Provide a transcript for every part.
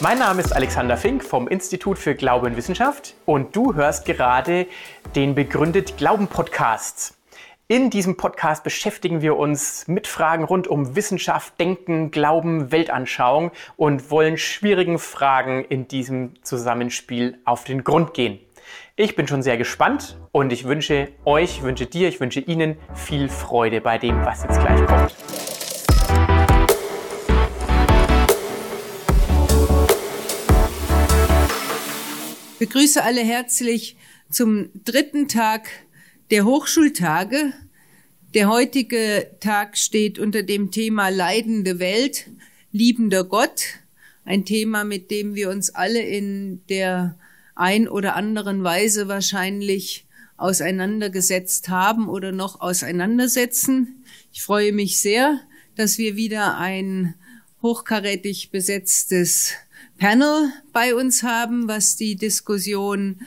Mein Name ist Alexander Fink vom Institut für Glaube und Wissenschaft und du hörst gerade den Begründet Glauben Podcast. In diesem Podcast beschäftigen wir uns mit Fragen rund um Wissenschaft, Denken, Glauben, Weltanschauung und wollen schwierigen Fragen in diesem Zusammenspiel auf den Grund gehen. Ich bin schon sehr gespannt und ich wünsche euch, wünsche dir, ich wünsche Ihnen viel Freude bei dem, was jetzt gleich kommt. Begrüße alle herzlich zum dritten Tag der Hochschultage. Der heutige Tag steht unter dem Thema Leidende Welt, liebender Gott. Ein Thema, mit dem wir uns alle in der ein oder anderen Weise wahrscheinlich auseinandergesetzt haben oder noch auseinandersetzen. Ich freue mich sehr, dass wir wieder ein hochkarätig besetztes Panel bei uns haben, was die Diskussion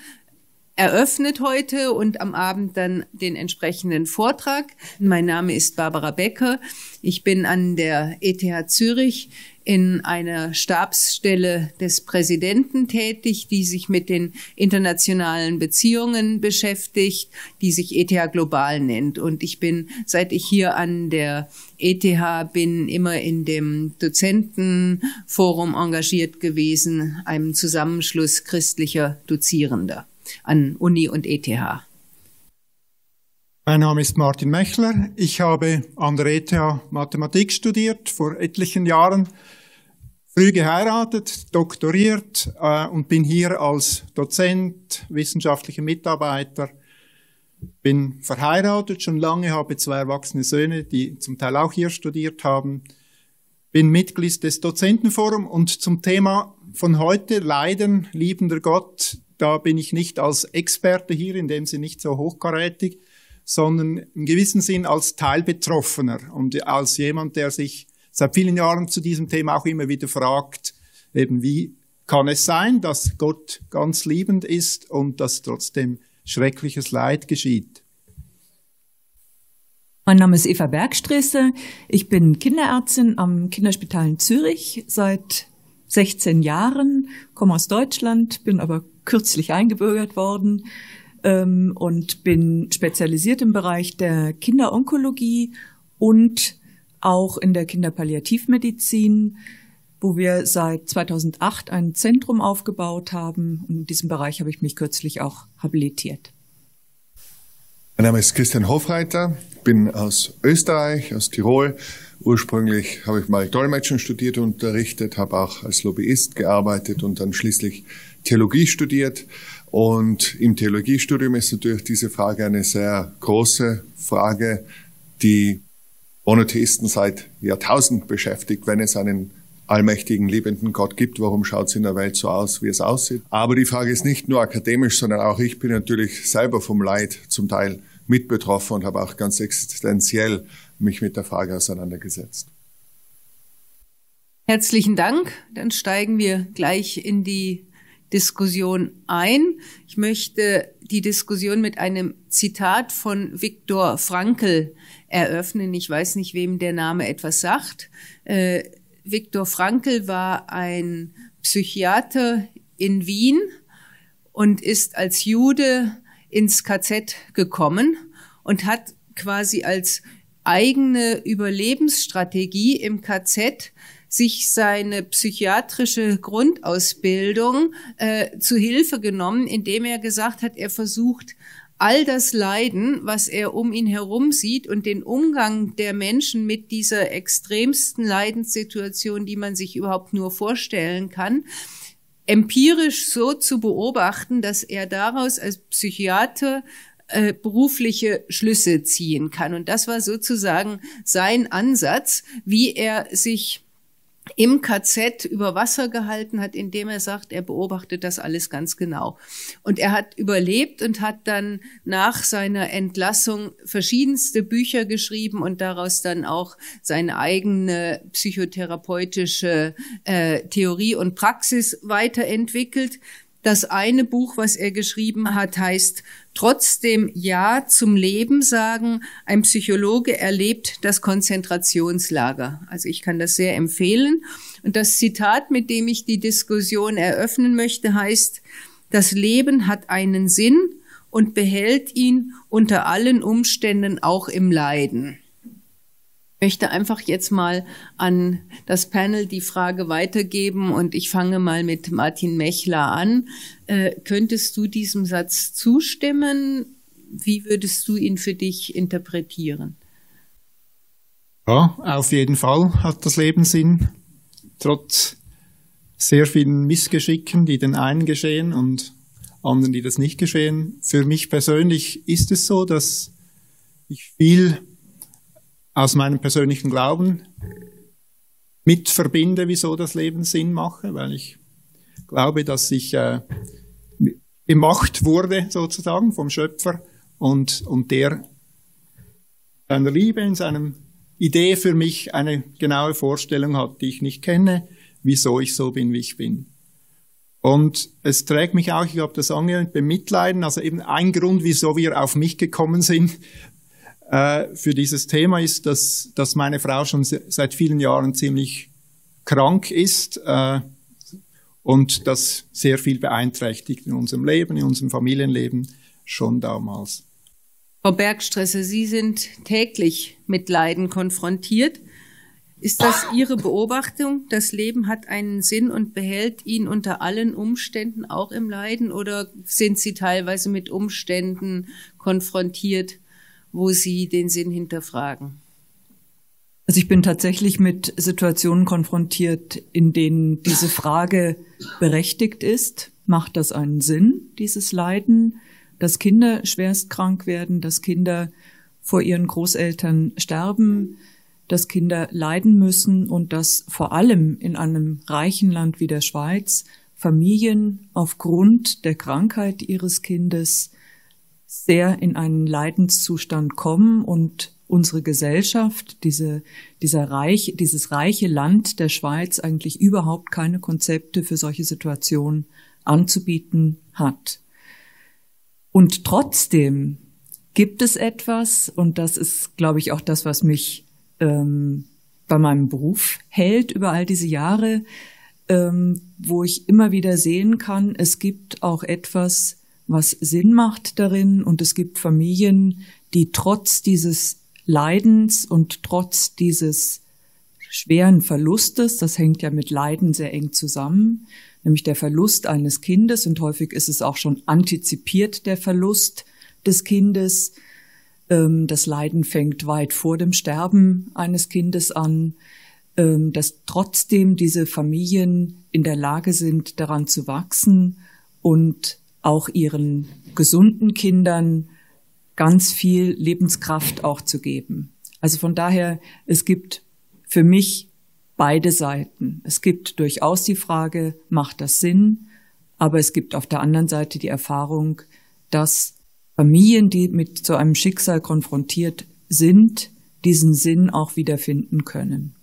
eröffnet heute und am Abend dann den entsprechenden Vortrag. Mein Name ist Barbara Becker. Ich bin an der ETH Zürich in einer Stabsstelle des Präsidenten tätig, die sich mit den internationalen Beziehungen beschäftigt, die sich ETH Global nennt. Und ich bin, seit ich hier an der ETH bin, immer in dem Dozentenforum engagiert gewesen, einem Zusammenschluss christlicher Dozierender an Uni und ETH. Mein Name ist Martin Mechler. Ich habe an der ETH Mathematik studiert vor etlichen Jahren, früh geheiratet, doktoriert äh, und bin hier als Dozent, wissenschaftlicher Mitarbeiter. Bin verheiratet schon lange, habe zwei erwachsene Söhne, die zum Teil auch hier studiert haben. Bin Mitglied des Dozentenforums und zum Thema von heute, Leiden, liebender Gott, da bin ich nicht als Experte hier, in dem Sinne nicht so hochkarätig, sondern im gewissen Sinn als Teilbetroffener und als jemand, der sich seit vielen Jahren zu diesem Thema auch immer wieder fragt, eben wie kann es sein, dass Gott ganz liebend ist und dass trotzdem schreckliches Leid geschieht. Mein Name ist Eva Bergstresse. Ich bin Kinderärztin am Kinderspital in Zürich seit 16 Jahren, komme aus Deutschland, bin aber kürzlich eingebürgert worden, ähm, und bin spezialisiert im Bereich der Kinderonkologie und auch in der Kinderpalliativmedizin, wo wir seit 2008 ein Zentrum aufgebaut haben. Und in diesem Bereich habe ich mich kürzlich auch habilitiert. Mein Name ist Christian Hofreiter, bin aus Österreich, aus Tirol. Ursprünglich habe ich mal Dolmetschen studiert und unterrichtet, habe auch als Lobbyist gearbeitet und dann schließlich Theologie studiert und im Theologiestudium ist natürlich diese Frage eine sehr große Frage, die Monotheisten seit Jahrtausend beschäftigt, wenn es einen allmächtigen, liebenden Gott gibt, warum schaut es in der Welt so aus, wie es aussieht? Aber die Frage ist nicht nur akademisch, sondern auch ich bin natürlich selber vom Leid zum Teil mit betroffen und habe auch ganz existenziell mich mit der Frage auseinandergesetzt. Herzlichen Dank. Dann steigen wir gleich in die Diskussion ein. Ich möchte die Diskussion mit einem Zitat von Viktor Frankl eröffnen. Ich weiß nicht, wem der Name etwas sagt. Äh, Viktor Frankl war ein Psychiater in Wien und ist als Jude ins KZ gekommen und hat quasi als eigene Überlebensstrategie im KZ sich seine psychiatrische Grundausbildung äh, zu Hilfe genommen, indem er gesagt hat, er versucht all das Leiden, was er um ihn herum sieht und den Umgang der Menschen mit dieser extremsten Leidenssituation, die man sich überhaupt nur vorstellen kann, empirisch so zu beobachten, dass er daraus als Psychiater äh, berufliche Schlüsse ziehen kann. Und das war sozusagen sein Ansatz, wie er sich im KZ über Wasser gehalten hat, indem er sagt, er beobachtet das alles ganz genau. Und er hat überlebt und hat dann nach seiner Entlassung verschiedenste Bücher geschrieben und daraus dann auch seine eigene psychotherapeutische äh, Theorie und Praxis weiterentwickelt. Das eine Buch, was er geschrieben hat, heißt Trotzdem Ja zum Leben sagen. Ein Psychologe erlebt das Konzentrationslager. Also ich kann das sehr empfehlen. Und das Zitat, mit dem ich die Diskussion eröffnen möchte, heißt, das Leben hat einen Sinn und behält ihn unter allen Umständen auch im Leiden möchte einfach jetzt mal an das Panel die Frage weitergeben und ich fange mal mit Martin Mechler an. Äh, könntest du diesem Satz zustimmen? Wie würdest du ihn für dich interpretieren? Ja, auf jeden Fall hat das Leben Sinn. Trotz sehr vielen Missgeschicken, die den einen geschehen und anderen, die das nicht geschehen. Für mich persönlich ist es so, dass ich viel aus meinem persönlichen Glauben mit verbinde, wieso das Leben Sinn mache, weil ich glaube, dass ich äh, gemacht wurde sozusagen vom Schöpfer und, und der seiner Liebe, in seinem Idee für mich eine genaue Vorstellung hat, die ich nicht kenne, wieso ich so bin, wie ich bin. Und es trägt mich auch, ich habe das angehört, bemitleiden, also eben ein Grund, wieso wir auf mich gekommen sind, äh, für dieses Thema ist, dass, dass meine Frau schon seit vielen Jahren ziemlich krank ist äh, und das sehr viel beeinträchtigt in unserem Leben, in unserem Familienleben schon damals. Frau Bergstresser, Sie sind täglich mit Leiden konfrontiert. Ist das Ihre Beobachtung? Das Leben hat einen Sinn und behält ihn unter allen Umständen auch im Leiden oder sind Sie teilweise mit Umständen konfrontiert, wo Sie den Sinn hinterfragen? Also ich bin tatsächlich mit Situationen konfrontiert, in denen diese Frage berechtigt ist. Macht das einen Sinn, dieses Leiden, dass Kinder schwerst krank werden, dass Kinder vor ihren Großeltern sterben, dass Kinder leiden müssen und dass vor allem in einem reichen Land wie der Schweiz Familien aufgrund der Krankheit ihres Kindes sehr in einen Leidenszustand kommen und unsere Gesellschaft, diese, dieser Reich, dieses reiche Land der Schweiz eigentlich überhaupt keine Konzepte für solche Situationen anzubieten hat. Und trotzdem gibt es etwas, und das ist, glaube ich, auch das, was mich ähm, bei meinem Beruf hält über all diese Jahre, ähm, wo ich immer wieder sehen kann, es gibt auch etwas, was Sinn macht darin. Und es gibt Familien, die trotz dieses Leidens und trotz dieses schweren Verlustes, das hängt ja mit Leiden sehr eng zusammen, nämlich der Verlust eines Kindes. Und häufig ist es auch schon antizipiert der Verlust des Kindes. Ähm, das Leiden fängt weit vor dem Sterben eines Kindes an, ähm, dass trotzdem diese Familien in der Lage sind, daran zu wachsen und auch ihren gesunden Kindern ganz viel Lebenskraft auch zu geben. Also von daher, es gibt für mich beide Seiten. Es gibt durchaus die Frage, macht das Sinn? Aber es gibt auf der anderen Seite die Erfahrung, dass Familien, die mit so einem Schicksal konfrontiert sind, diesen Sinn auch wiederfinden können.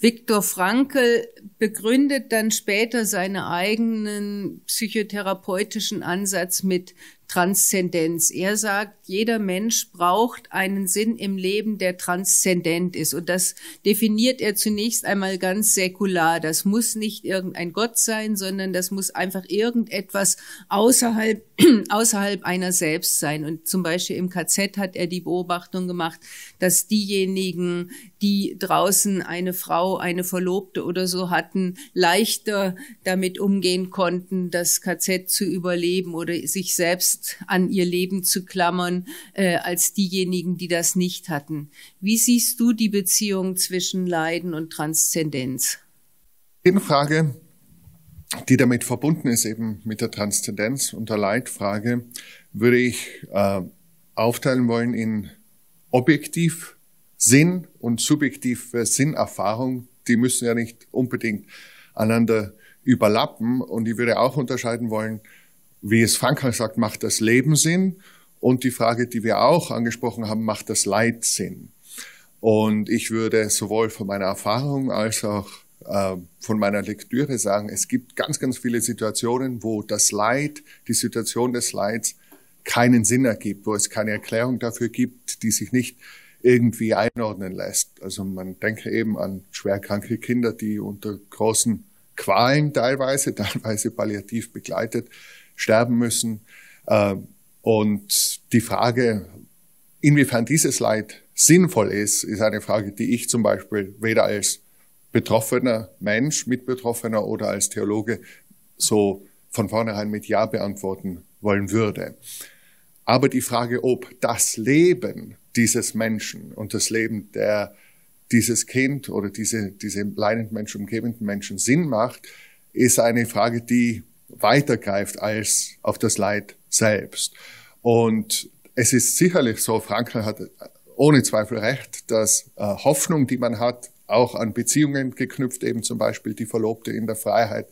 Viktor Frankl begründet dann später seinen eigenen psychotherapeutischen Ansatz mit Transzendenz. Er sagt, jeder Mensch braucht einen Sinn im Leben, der transzendent ist. Und das definiert er zunächst einmal ganz säkular. Das muss nicht irgendein Gott sein, sondern das muss einfach irgendetwas außerhalb, außerhalb einer selbst sein. Und zum Beispiel im KZ hat er die Beobachtung gemacht, dass diejenigen, die draußen eine Frau, eine Verlobte oder so hatten, leichter damit umgehen konnten, das KZ zu überleben oder sich selbst fest an ihr Leben zu klammern, äh, als diejenigen, die das nicht hatten. Wie siehst du die Beziehung zwischen Leiden und Transzendenz? Eine Frage, die damit verbunden ist, eben mit der Transzendenz und der Leitfrage, würde ich äh, aufteilen wollen in objektiv Sinn und subjektiv Sinnerfahrung. Die müssen ja nicht unbedingt einander überlappen. Und ich würde auch unterscheiden wollen wie es Frankreich sagt, macht das Leben Sinn? Und die Frage, die wir auch angesprochen haben, macht das Leid Sinn? Und ich würde sowohl von meiner Erfahrung als auch äh, von meiner Lektüre sagen, es gibt ganz, ganz viele Situationen, wo das Leid, die Situation des Leids keinen Sinn ergibt, wo es keine Erklärung dafür gibt, die sich nicht irgendwie einordnen lässt. Also man denke eben an schwerkranke Kinder, die unter großen Qualen teilweise, teilweise palliativ begleitet, sterben müssen. Äh, und die Frage, inwiefern dieses Leid sinnvoll ist, ist eine Frage, die ich zum Beispiel weder als betroffener Mensch, Mitbetroffener oder als Theologe so von vornherein mit Ja beantworten wollen würde. Aber die Frage, ob das Leben dieses Menschen und das Leben der dieses Kind oder diese, diese leidenden Menschen, umgebenden Menschen Sinn macht, ist eine Frage, die weitergreift als auf das Leid selbst. Und es ist sicherlich so, Frankl hat ohne Zweifel recht, dass äh, Hoffnung, die man hat, auch an Beziehungen geknüpft, eben zum Beispiel die Verlobte in der Freiheit,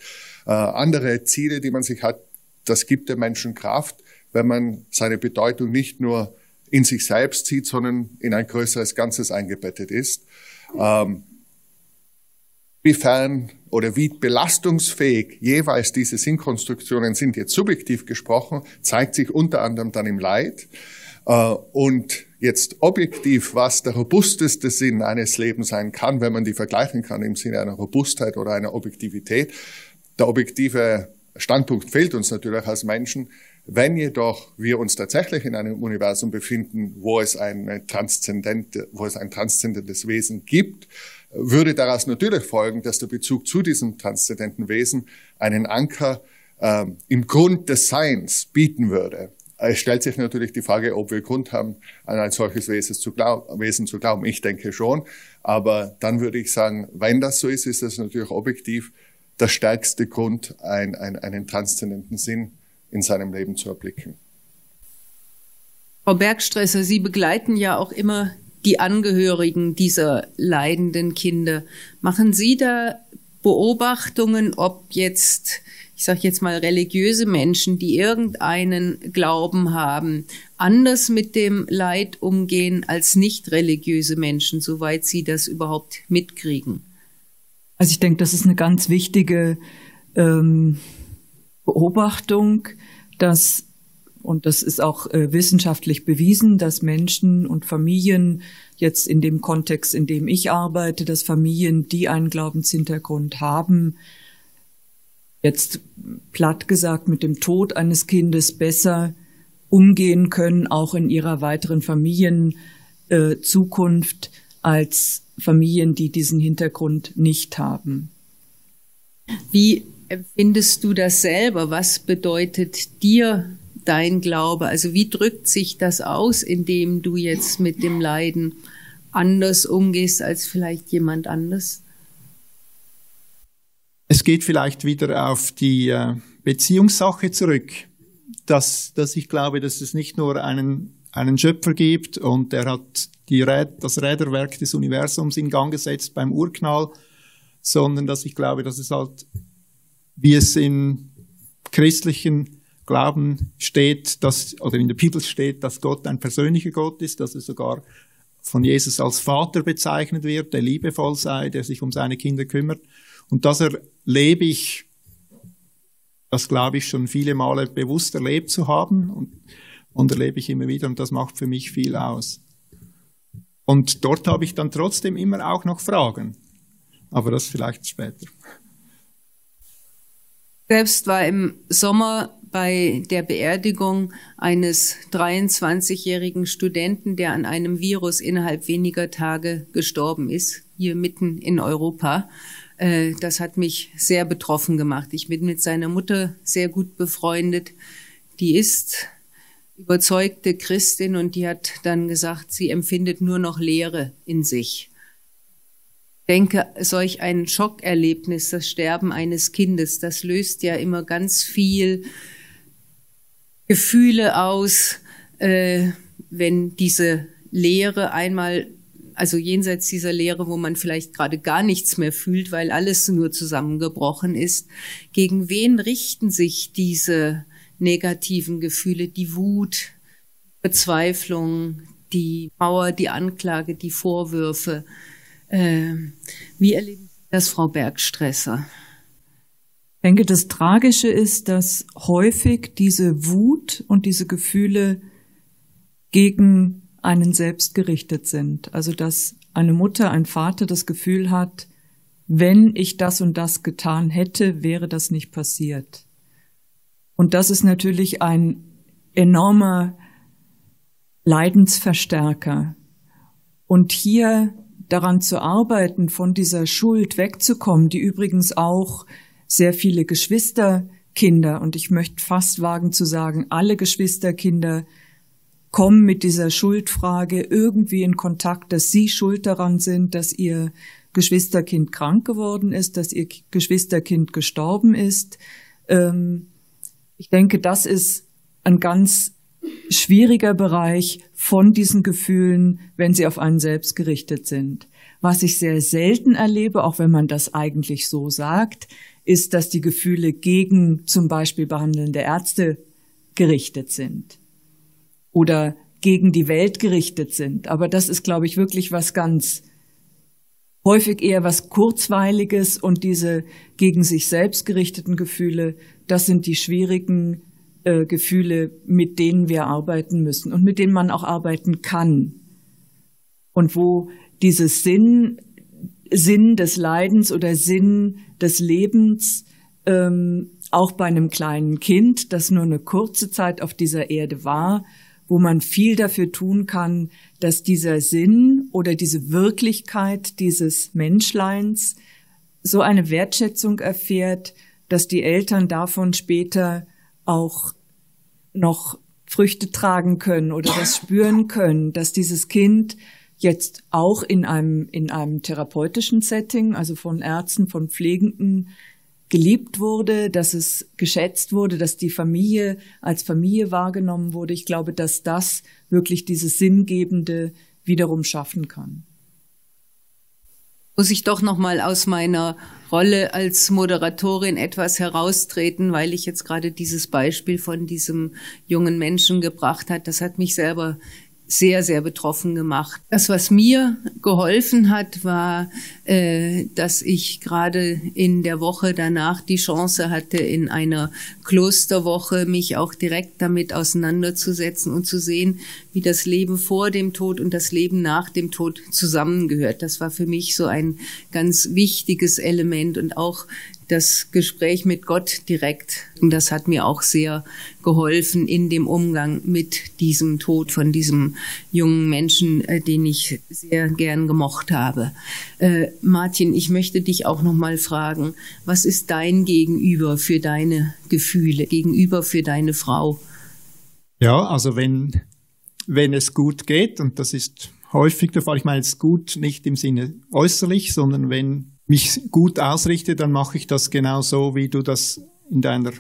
äh, andere Ziele, die man sich hat, das gibt dem Menschen Kraft, wenn man seine Bedeutung nicht nur in sich selbst sieht, sondern in ein größeres Ganzes eingebettet ist. Ähm, wiefern oder wie belastungsfähig jeweils diese Sinnkonstruktionen sind, jetzt subjektiv gesprochen, zeigt sich unter anderem dann im Leid. Äh, und jetzt objektiv, was der robusteste Sinn eines Lebens sein kann, wenn man die vergleichen kann im Sinne einer Robustheit oder einer Objektivität. Der objektive Standpunkt fehlt uns natürlich als Menschen. Wenn jedoch wir uns tatsächlich in einem Universum befinden, wo es, eine transzendente, wo es ein transzendentes Wesen gibt, würde daraus natürlich folgen, dass der Bezug zu diesem transzendenten Wesen einen Anker äh, im Grund des Seins bieten würde. Es stellt sich natürlich die Frage, ob wir Grund haben, an ein solches Wesen zu, glauben, Wesen zu glauben. Ich denke schon. Aber dann würde ich sagen, wenn das so ist, ist das natürlich objektiv der stärkste Grund, ein, ein, einen transzendenten Sinn in seinem Leben zu erblicken. Frau Bergstresser, Sie begleiten ja auch immer die Angehörigen dieser leidenden Kinder. Machen Sie da Beobachtungen, ob jetzt, ich sage jetzt mal, religiöse Menschen, die irgendeinen Glauben haben, anders mit dem Leid umgehen als nicht religiöse Menschen, soweit sie das überhaupt mitkriegen? Also ich denke, das ist eine ganz wichtige ähm, Beobachtung, dass und das ist auch äh, wissenschaftlich bewiesen, dass Menschen und Familien jetzt in dem Kontext, in dem ich arbeite, dass Familien, die einen Glaubenshintergrund haben, jetzt platt gesagt mit dem Tod eines Kindes besser umgehen können, auch in ihrer weiteren Familienzukunft, äh, als Familien, die diesen Hintergrund nicht haben. Wie empfindest du das selber? Was bedeutet dir dein Glaube? Also wie drückt sich das aus, indem du jetzt mit dem Leiden anders umgehst als vielleicht jemand anders? Es geht vielleicht wieder auf die äh, Beziehungssache zurück, dass, dass ich glaube, dass es nicht nur einen, einen Schöpfer gibt und der hat die Räd, das Räderwerk des Universums in Gang gesetzt beim Urknall, sondern dass ich glaube, dass es halt, wie es im christlichen Glauben steht, dass, oder in der Bibel steht, dass Gott ein persönlicher Gott ist, dass er sogar von Jesus als Vater bezeichnet wird, der liebevoll sei, der sich um seine Kinder kümmert. Und das erlebe ich, das glaube ich schon viele Male bewusst erlebt zu haben und, und erlebe ich immer wieder und das macht für mich viel aus. Und dort habe ich dann trotzdem immer auch noch Fragen. Aber das vielleicht später. Selbst war im Sommer bei der Beerdigung eines 23-jährigen Studenten, der an einem Virus innerhalb weniger Tage gestorben ist, hier mitten in Europa. Äh, das hat mich sehr betroffen gemacht. Ich bin mit seiner Mutter sehr gut befreundet. Die ist überzeugte Christin und die hat dann gesagt, sie empfindet nur noch Leere in sich. Ich denke, solch ein Schockerlebnis, das Sterben eines Kindes, das löst ja immer ganz viel Gefühle aus, äh, wenn diese Lehre einmal, also jenseits dieser Lehre, wo man vielleicht gerade gar nichts mehr fühlt, weil alles nur zusammengebrochen ist, gegen wen richten sich diese negativen Gefühle, die Wut, Bezweiflung, die Mauer, die Anklage, die Vorwürfe? Äh, wie erleben Sie das, Frau Bergstresser? Ich denke, das Tragische ist, dass häufig diese Wut und diese Gefühle gegen einen selbst gerichtet sind. Also dass eine Mutter, ein Vater das Gefühl hat, wenn ich das und das getan hätte, wäre das nicht passiert. Und das ist natürlich ein enormer Leidensverstärker. Und hier daran zu arbeiten, von dieser Schuld wegzukommen, die übrigens auch sehr viele Geschwisterkinder, und ich möchte fast wagen zu sagen, alle Geschwisterkinder kommen mit dieser Schuldfrage irgendwie in Kontakt, dass sie schuld daran sind, dass ihr Geschwisterkind krank geworden ist, dass ihr Geschwisterkind gestorben ist. Ähm, ich denke, das ist ein ganz schwieriger Bereich von diesen Gefühlen, wenn sie auf einen selbst gerichtet sind. Was ich sehr selten erlebe, auch wenn man das eigentlich so sagt, ist, dass die Gefühle gegen zum Beispiel behandelnde Ärzte gerichtet sind oder gegen die Welt gerichtet sind. Aber das ist, glaube ich, wirklich was ganz häufig eher was Kurzweiliges und diese gegen sich selbst gerichteten Gefühle, das sind die schwierigen äh, Gefühle, mit denen wir arbeiten müssen und mit denen man auch arbeiten kann. Und wo dieses Sinn, Sinn des Leidens oder Sinn des Lebens ähm, auch bei einem kleinen Kind, das nur eine kurze Zeit auf dieser Erde war, wo man viel dafür tun kann, dass dieser Sinn oder diese Wirklichkeit dieses Menschleins so eine Wertschätzung erfährt, dass die Eltern davon später auch noch Früchte tragen können oder das spüren können, dass dieses Kind jetzt auch in einem, in einem therapeutischen Setting, also von Ärzten, von Pflegenden, geliebt wurde, dass es geschätzt wurde, dass die Familie als Familie wahrgenommen wurde. Ich glaube, dass das wirklich dieses Sinngebende wiederum schaffen kann. Muss ich doch noch mal aus meiner Rolle als Moderatorin etwas heraustreten, weil ich jetzt gerade dieses Beispiel von diesem jungen Menschen gebracht hat. Das hat mich selber sehr, sehr betroffen gemacht. Das, was mir geholfen hat, war, äh, dass ich gerade in der Woche danach die Chance hatte, in einer Klosterwoche mich auch direkt damit auseinanderzusetzen und zu sehen, wie das Leben vor dem Tod und das Leben nach dem Tod zusammengehört. Das war für mich so ein ganz wichtiges Element und auch das Gespräch mit Gott direkt. Und das hat mir auch sehr geholfen in dem Umgang mit diesem Tod von diesem jungen Menschen, äh, den ich sehr gern gemocht habe. Äh, Martin, ich möchte dich auch noch mal fragen, was ist dein Gegenüber für deine Gefühle, Gegenüber für deine Frau? Ja, also wenn, wenn es gut geht, und das ist häufig der Fall, ich meine es gut nicht im Sinne äußerlich, sondern wenn mich gut ausrichte, dann mache ich das genau so, wie du das in deiner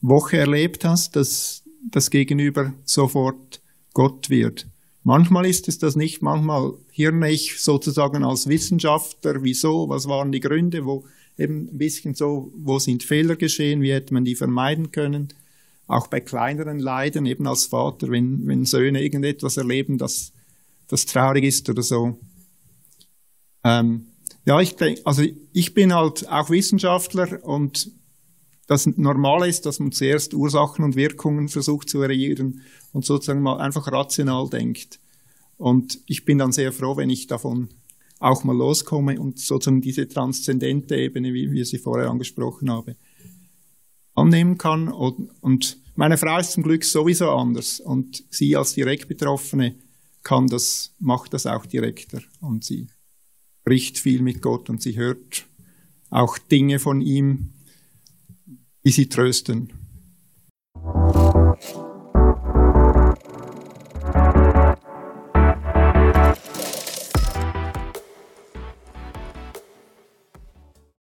Woche erlebt hast, dass das Gegenüber sofort Gott wird. Manchmal ist es das nicht, manchmal hirne ich sozusagen als Wissenschaftler, wieso, was waren die Gründe, wo eben ein bisschen so, wo sind Fehler geschehen, wie hätte man die vermeiden können. Auch bei kleineren Leiden, eben als Vater, wenn, wenn Söhne irgendetwas erleben, das, das traurig ist oder so. Ähm, ja, ich denke, also ich bin halt auch Wissenschaftler und das Normale ist, dass man zuerst Ursachen und Wirkungen versucht zu eruieren und sozusagen mal einfach rational denkt. Und ich bin dann sehr froh, wenn ich davon auch mal loskomme und sozusagen diese transzendente Ebene, wie wir sie vorher angesprochen haben, annehmen kann. Und, und meine Frau ist zum Glück sowieso anders und sie als direkt Betroffene kann das, macht das auch direkter und sie spricht viel mit Gott und sie hört auch Dinge von ihm, die sie trösten.